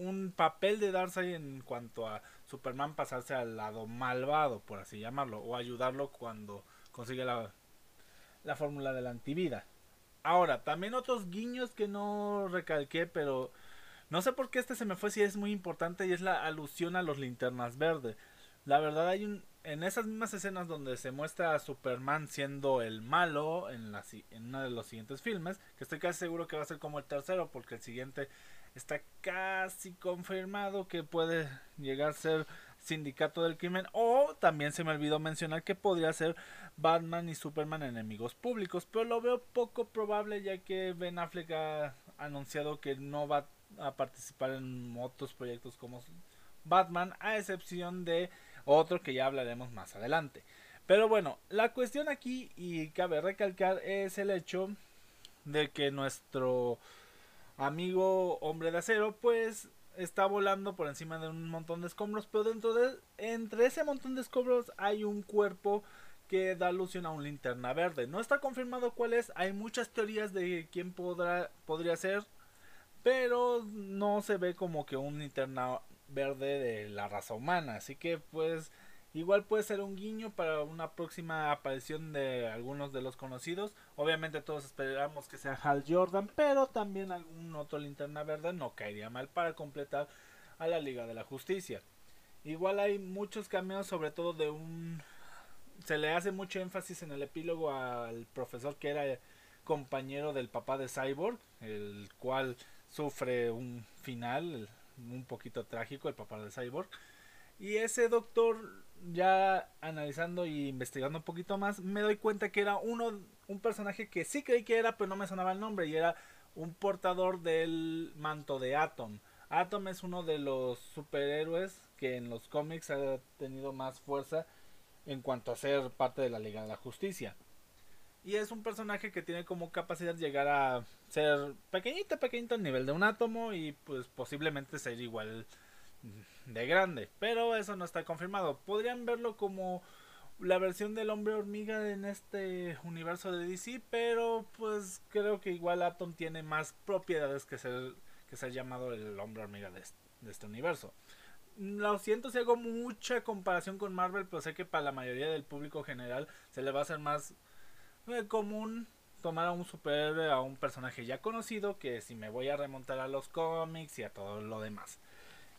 un papel de Darkseid en cuanto a Superman pasarse al lado malvado, por así llamarlo, o ayudarlo cuando consigue la, la fórmula de la antivida. Ahora, también otros guiños que no recalqué, pero no sé por qué este se me fue si es muy importante y es la alusión a los linternas verdes. La verdad hay un en esas mismas escenas donde se muestra a Superman siendo el malo en, la, en uno de los siguientes filmes, que estoy casi seguro que va a ser como el tercero, porque el siguiente está casi confirmado que puede llegar a ser Sindicato del Crimen, o también se me olvidó mencionar que podría ser Batman y Superman enemigos públicos, pero lo veo poco probable ya que Ben Affleck ha anunciado que no va a participar en otros proyectos como Batman, a excepción de otro que ya hablaremos más adelante. Pero bueno, la cuestión aquí, y cabe recalcar, es el hecho de que nuestro amigo hombre de acero, pues está volando por encima de un montón de escombros, pero dentro de entre ese montón de escombros hay un cuerpo que da alusión a un linterna verde. No está confirmado cuál es, hay muchas teorías de quién podrá, podría ser, pero no se ve como que un linterna verde de la raza humana. Así que pues igual puede ser un guiño para una próxima aparición de algunos de los conocidos. Obviamente todos esperamos que sea Hal Jordan, pero también algún otro linterna verde no caería mal para completar a la Liga de la Justicia. Igual hay muchos cameos, sobre todo de un... Se le hace mucho énfasis en el epílogo al profesor que era compañero del papá de Cyborg, el cual sufre un final un poquito trágico, el papá de Cyborg. Y ese doctor, ya analizando y investigando un poquito más, me doy cuenta que era uno, un personaje que sí creí que era, pero no me sonaba el nombre, y era un portador del manto de Atom. Atom es uno de los superhéroes que en los cómics ha tenido más fuerza en cuanto a ser parte de la Liga de la Justicia. Y es un personaje que tiene como capacidad llegar a ser pequeñito, pequeñito a nivel de un átomo y pues posiblemente ser igual de grande. Pero eso no está confirmado. Podrían verlo como la versión del hombre hormiga en este universo de DC, pero pues creo que igual Atom tiene más propiedades que ser, que ser llamado el hombre hormiga de de este universo. Lo siento si hago mucha comparación con Marvel, pero sé que para la mayoría del público general se le va a hacer más común tomar a un superhéroe, a un personaje ya conocido, que si me voy a remontar a los cómics y a todo lo demás.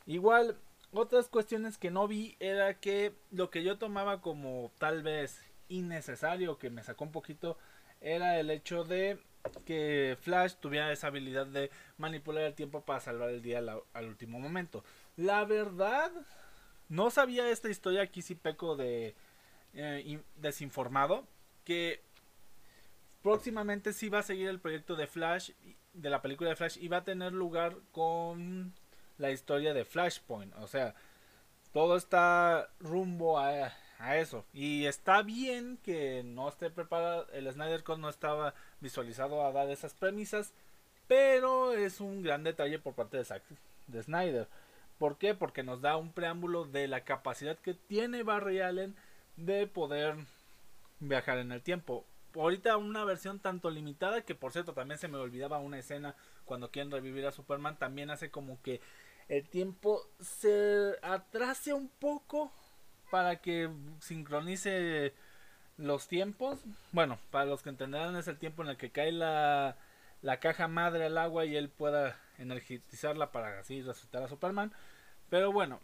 Igual, otras cuestiones que no vi era que lo que yo tomaba como tal vez innecesario, que me sacó un poquito, era el hecho de que Flash tuviera esa habilidad de manipular el tiempo para salvar el día al, último momento. La verdad, no sabía esta historia, aquí sí peco de eh, desinformado, que próximamente sí va a seguir el proyecto de Flash, de la película de Flash, y va a tener lugar con la historia de Flashpoint. O sea, todo está rumbo a, eso. Y está bien que no esté preparado, el Snyder Cut no estaba visualizado a dar esas premisas, pero es un gran detalle por parte de, de Snyder. ¿Por qué? Porque nos da un preámbulo de la capacidad que tiene Barry Allen de poder viajar en el tiempo ahorita una versión tanto limitada que por cierto también se me olvidaba una escena cuando quieren revivir a Superman también hace como que el tiempo se atrase un poco para que sincronice los tiempos. Bueno, para los que entenderán es el tiempo en el que cae la, la caja madre al agua y él pueda energizarla para así resucitar a Superman. Pero bueno,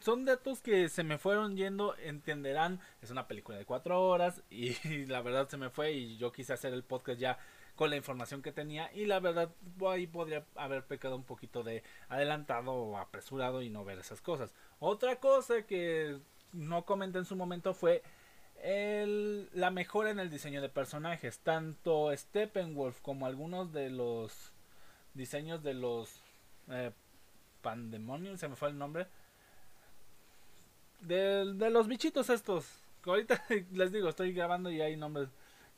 son datos que se me fueron yendo, entenderán, es una película de cuatro horas y, la verdad se me fue y yo quise hacer el podcast ya con la información que tenía y la verdad ahí podría haber pecado un poquito de adelantado o apresurado y no ver esas cosas. Otra cosa que no comenté en su momento fue el, la mejora en el diseño de personajes. Tanto Steppenwolf como algunos de los diseños de los eh, Pandemonium, se me fue el nombre de, de los bichitos estos. ahorita les digo, estoy grabando y hay nombres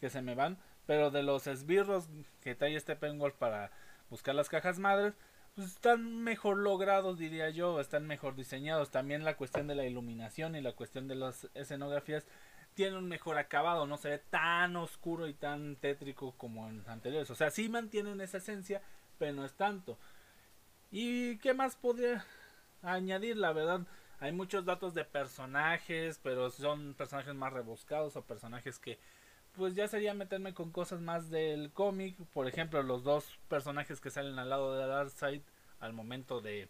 que se me van. Pero de los esbirros que trae este Penwolf para buscar las cajas madres, pues están mejor logrados, diría yo, están mejor diseñados. También la cuestión de la iluminación y la cuestión de las escenografías tiene un mejor acabado, no se ve tan oscuro y tan tétrico como en anteriores. O sea, sí mantienen esa esencia, pero no es tanto. ¿Y qué más podría añadir? La verdad, hay muchos datos de personajes, pero son personajes más rebuscados o personajes que pues ya sería meterme con cosas más del cómic. Por ejemplo, los dos personajes que salen al lado de Darkseid al momento de,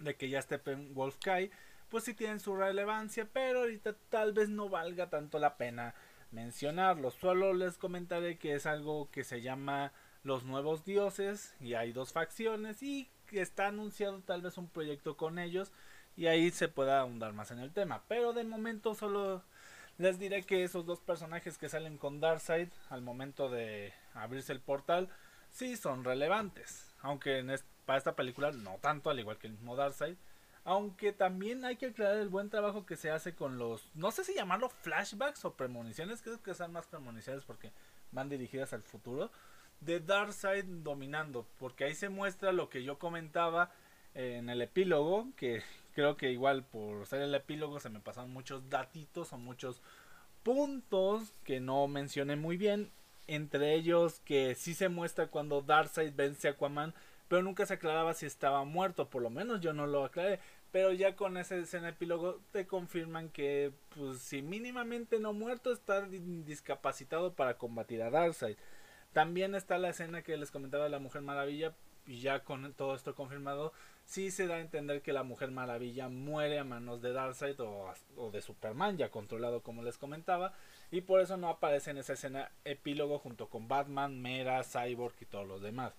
de que ya Steppenwolf cae, pues sí tienen su relevancia, pero ahorita tal vez no valga tanto la pena mencionarlo. Solo les comentaré que es algo que se llama los nuevos dioses y hay dos facciones y que está anunciado tal vez un proyecto con ellos y ahí se pueda ahondar más en el tema. Pero de momento solo les diré que esos dos personajes que salen con Darkseid al momento de abrirse el portal sí son relevantes. Aunque en para esta película no tanto, al igual que el mismo Darkseid. Aunque también hay que aclarar el buen trabajo que se hace con los, no sé si llamarlo flashbacks o premoniciones, creo que son más premoniciones porque van dirigidas al futuro, de Darkseid dominando, porque ahí se muestra lo que yo comentaba en el epílogo, que creo que igual por ser el epílogo se me pasaron muchos datitos o muchos puntos que no mencioné muy bien, entre ellos que sí se muestra cuando Darkseid vence a Aquaman, pero nunca se aclaraba si estaba muerto, por lo menos yo no lo aclaré. Pero ya con esa escena epílogo te confirman que, pues, si mínimamente no muerto, está discapacitado para combatir a Darkseid. También está la escena que les comentaba de la Mujer Maravilla, y ya con todo esto confirmado, sí se da a entender que la Mujer Maravilla muere a manos de Darkseid o, o, de Superman, ya controlado como les comentaba, y por eso no aparece en esa escena epílogo junto con Batman, Mera, Cyborg y todos los demás.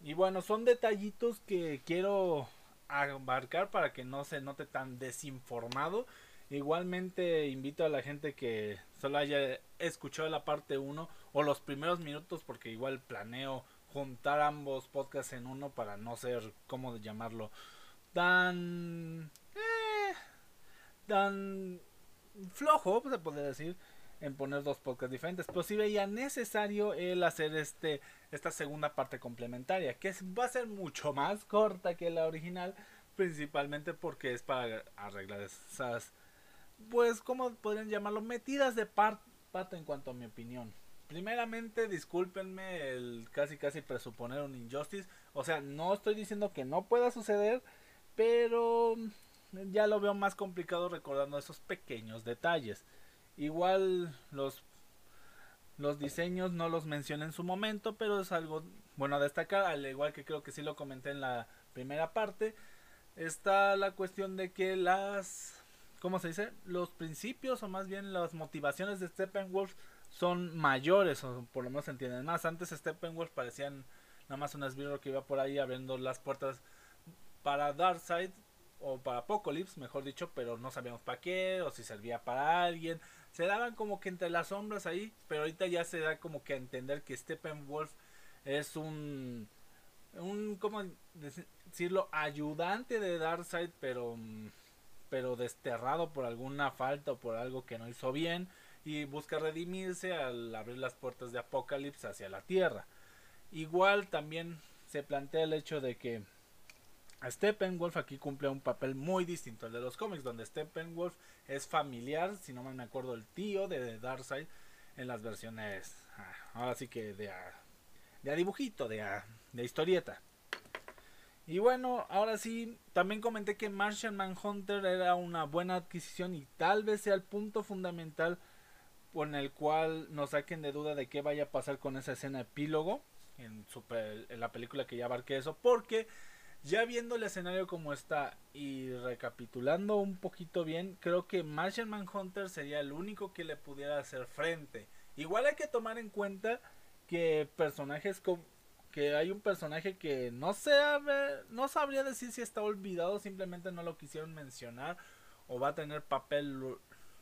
Y bueno, son detallitos que quiero abarcar para que no se note tan desinformado. Igualmente invito a la gente que solo haya escuchado la parte 1 o los primeros minutos porque igual planeo juntar ambos podcasts en uno para no ser, ¿cómo llamarlo? Tan... Eh, tan flojo, se puede decir en poner dos podcasts diferentes, pero sí veía necesario el hacer este esta segunda parte complementaria, que va a ser mucho más corta que la original, principalmente porque es para arreglar esas pues como podrían llamarlo metidas de pata en cuanto a mi opinión. Primeramente, discúlpenme el casi casi presuponer un injustice, o sea, no estoy diciendo que no pueda suceder, pero ya lo veo más complicado recordando esos pequeños detalles. Igual los, los diseños no los mencioné en su momento, pero es algo bueno a destacar, al igual que creo que sí lo comenté en la primera parte. Está la cuestión de que las, ¿cómo se dice? Los principios o más bien las motivaciones de Steppenwolf son mayores, o por lo menos entienden más. Antes Steppenwolf parecían nada más un esbirro que iba por ahí abriendo las puertas para Darkseid o para Apocalypse, mejor dicho, pero no sabíamos para qué o si servía para alguien. Se daban como que entre las sombras ahí, pero ahorita ya se da como que a entender que Steppenwolf es un un cómo decirlo ayudante de Darkseid, pero pero desterrado por alguna falta o por algo que no hizo bien y busca redimirse al abrir las puertas de Apocalipsis hacia la Tierra. Igual también se plantea el hecho de que Steppenwolf aquí cumple un papel muy distinto al de los cómics, donde Steppenwolf es familiar, si no me acuerdo, el tío de Darkseid en las versiones, ah, ahora sí que de de a dibujito, de a, de historieta. Y bueno, ahora sí, también comenté que Martian Manhunter era una buena adquisición y tal vez sea el punto fundamental con el cual nos saquen de duda de qué vaya a pasar con esa escena epílogo en, en la película que ya abarqué eso, porque ya viendo el escenario como está y recapitulando un poquito bien, creo que Martian Manhunter sería el único que le pudiera hacer frente. Igual hay que tomar en cuenta que personajes como que hay un personaje que no sabe, no sabría decir si está olvidado, simplemente no lo quisieron mencionar o va a tener papel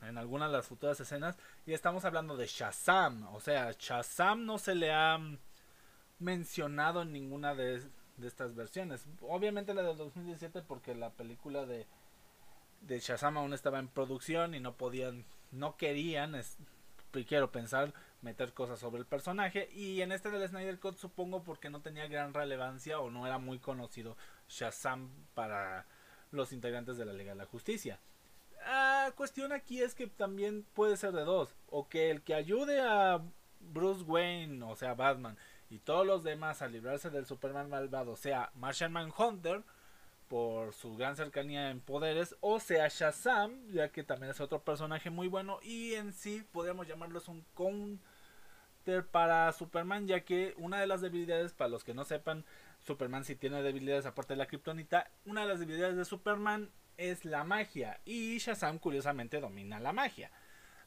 en alguna de las futuras escenas y estamos hablando de Shazam, o sea, Shazam no se le ha mencionado en ninguna de estas versiones. Obviamente la del 2017 porque la película de, de Shazam aún estaba en producción y no podían, no querían, quiero pensar, meter cosas sobre el personaje. Y en este del Snyder Cut supongo porque no tenía gran relevancia o no era muy conocido Shazam para los integrantes de la Liga de la Justicia. La cuestión aquí es que también puede ser de dos. O que el que ayude a Bruce Wayne, o sea Batman, y todos los demás a librarse del Superman malvado, sea Martian Manhunter, por su gran cercanía en poderes, o sea Shazam, ya que también es otro personaje muy bueno, y en sí podríamos llamarlos un counter para Superman, ya que una de las debilidades, para los que no sepan, Superman si tiene debilidades aparte de la kriptonita, una de las debilidades de Superman es la magia, y Shazam curiosamente domina la magia.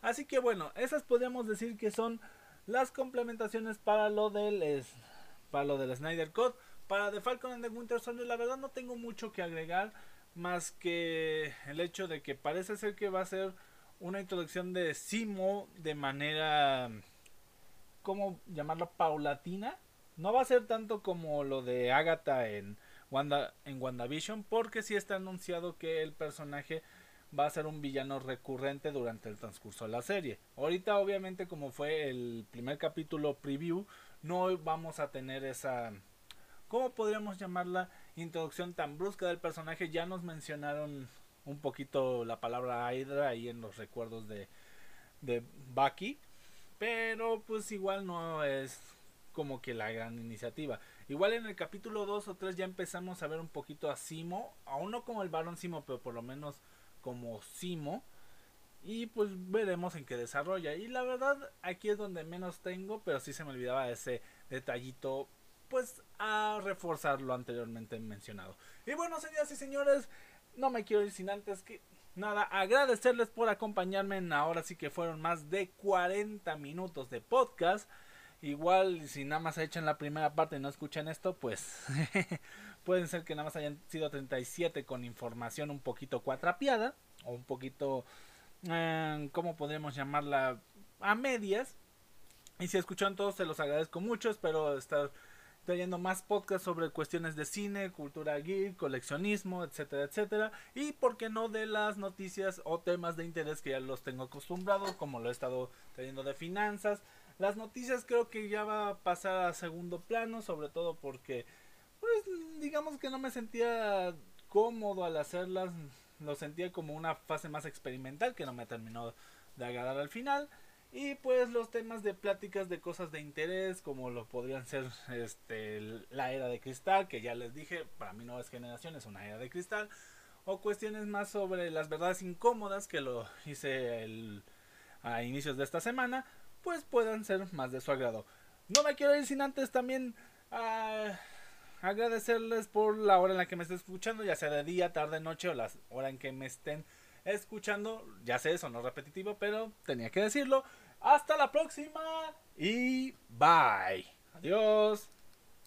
Así que bueno, esas podríamos decir que son las complementaciones para lo del, para lo del Snyder Code. Para The Falcon and the Winter Soldier, la verdad no tengo mucho que agregar. Más que el hecho de que parece ser que va a ser una introducción de Simo de manera. ¿Cómo llamarlo? Paulatina. No va a ser tanto como lo de Agatha en, Wanda, en WandaVision. Porque sí está anunciado que el personaje va a ser un villano recurrente durante el transcurso de la serie. Ahorita obviamente como fue el primer capítulo preview, no vamos a tener esa ¿cómo podríamos llamarla? Introducción tan brusca del personaje. Ya nos mencionaron un poquito la palabra Hydra ahí en los recuerdos de, de Bucky. Pero pues igual no es como que la gran iniciativa. Igual en el capítulo 2 o 3 ya empezamos a ver un poquito a Simo. Aún no como el varón Simo, pero por lo menos como Simo. Y pues veremos en qué desarrolla. Y la verdad, aquí es donde menos tengo, pero sí se me olvidaba ese detallito pues a reforzar lo anteriormente mencionado. Y bueno, señoras y señores, no me quiero ir sin antes que nada agradecerles por acompañarme en ahora sí que fueron más de 40 minutos de podcast. Igual si nada más echan la primera parte y no escuchan esto, pues pueden ser que nada más hayan sido 37 con información un poquito cuatrapiada o un poquito, eh, ¿cómo podríamos llamarla? A medias. Y si escuchan todos, se los agradezco mucho. Espero estar trayendo más podcasts sobre cuestiones de cine, cultura geek, coleccionismo, etcétera, etcétera. Y por qué no de las noticias o temas de interés que ya los tengo acostumbrados, como lo he estado trayendo de finanzas. Las noticias creo que ya va a pasar a segundo plano, sobre todo porque, pues, digamos que no me sentía cómodo al hacerlas. Lo sentía como una fase más experimental que no me terminó de agradar al final. Y pues los temas de pláticas de cosas de interés, como lo podrían ser este, la era de cristal, que ya les dije, para mí no es generación, es una era de cristal. O cuestiones más sobre las verdades incómodas, que lo hice el, a inicios de esta semana, pues puedan ser más de su agrado. No me quiero ir sin antes también ah, agradecerles por la hora en la que me estén escuchando, ya sea de día, tarde, noche o la hora en que me estén escuchando. Ya sé, eso no es repetitivo, pero tenía que decirlo. Hasta la próxima y bye. Adiós.